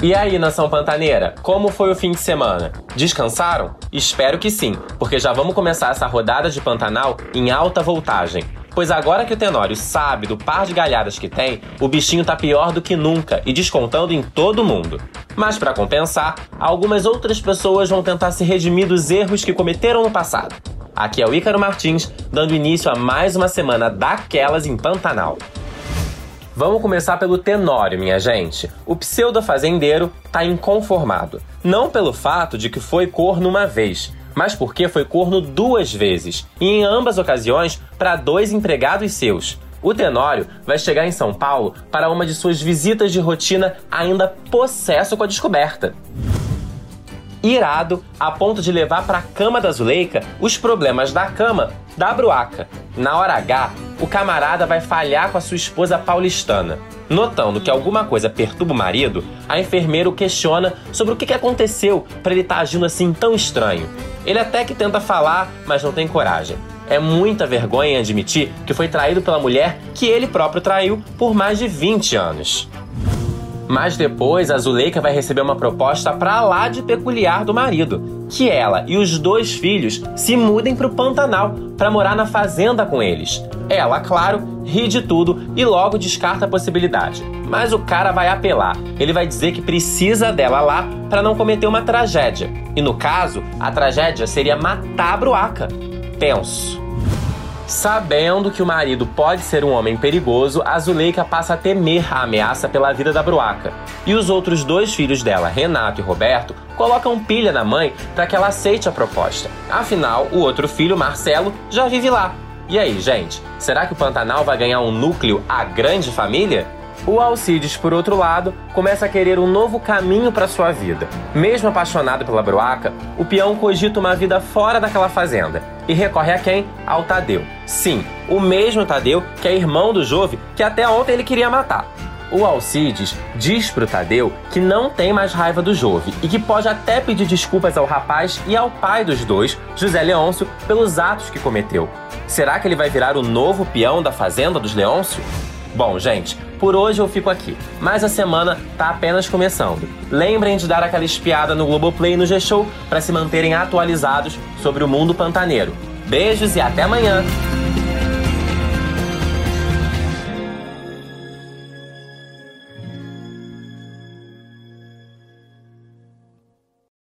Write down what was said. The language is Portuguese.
E aí, nação pantaneira, como foi o fim de semana? Descansaram? Espero que sim, porque já vamos começar essa rodada de Pantanal em alta voltagem. Pois agora que o Tenório sabe do par de galhadas que tem, o bichinho tá pior do que nunca e descontando em todo mundo. Mas para compensar, algumas outras pessoas vão tentar se redimir dos erros que cometeram no passado. Aqui é o Ícaro Martins, dando início a mais uma semana daquelas em Pantanal. Vamos começar pelo Tenório, minha gente. O pseudo-fazendeiro tá inconformado. Não pelo fato de que foi corno uma vez, mas porque foi corno duas vezes, e em ambas ocasiões para dois empregados seus. O Tenório vai chegar em São Paulo para uma de suas visitas de rotina ainda possesso com a descoberta irado a ponto de levar para a cama da Zuleika os problemas da cama da Bruaca. Na hora H, o camarada vai falhar com a sua esposa paulistana. Notando que alguma coisa perturba o marido, a enfermeira o questiona sobre o que aconteceu para ele estar tá agindo assim tão estranho. Ele até que tenta falar, mas não tem coragem. É muita vergonha admitir que foi traído pela mulher que ele próprio traiu por mais de 20 anos. Mas depois a Zuleika vai receber uma proposta pra lá de peculiar do marido, que ela e os dois filhos se mudem pro Pantanal para morar na fazenda com eles. Ela, claro, ri de tudo e logo descarta a possibilidade. Mas o cara vai apelar. Ele vai dizer que precisa dela lá para não cometer uma tragédia. E no caso, a tragédia seria matar a Bruaca. Penso. Sabendo que o marido pode ser um homem perigoso, a Zuleika passa a temer a ameaça pela vida da Bruaca. E os outros dois filhos dela, Renato e Roberto, colocam pilha na mãe para que ela aceite a proposta. Afinal, o outro filho, Marcelo, já vive lá. E aí, gente, será que o Pantanal vai ganhar um núcleo a grande família? O Alcides, por outro lado, começa a querer um novo caminho para sua vida. Mesmo apaixonado pela Bruaca, o peão cogita uma vida fora daquela fazenda e recorre a quem? Ao Tadeu. Sim, o mesmo Tadeu que é irmão do Jove que até ontem ele queria matar. O Alcides diz pro Tadeu que não tem mais raiva do Jove e que pode até pedir desculpas ao rapaz e ao pai dos dois, José Leôncio, pelos atos que cometeu. Será que ele vai virar o novo peão da fazenda dos Leôncio? Bom, gente, por hoje eu fico aqui, mas a semana tá apenas começando. Lembrem de dar aquela espiada no Globoplay e no G-Show para se manterem atualizados sobre o mundo pantaneiro. Beijos e até amanhã!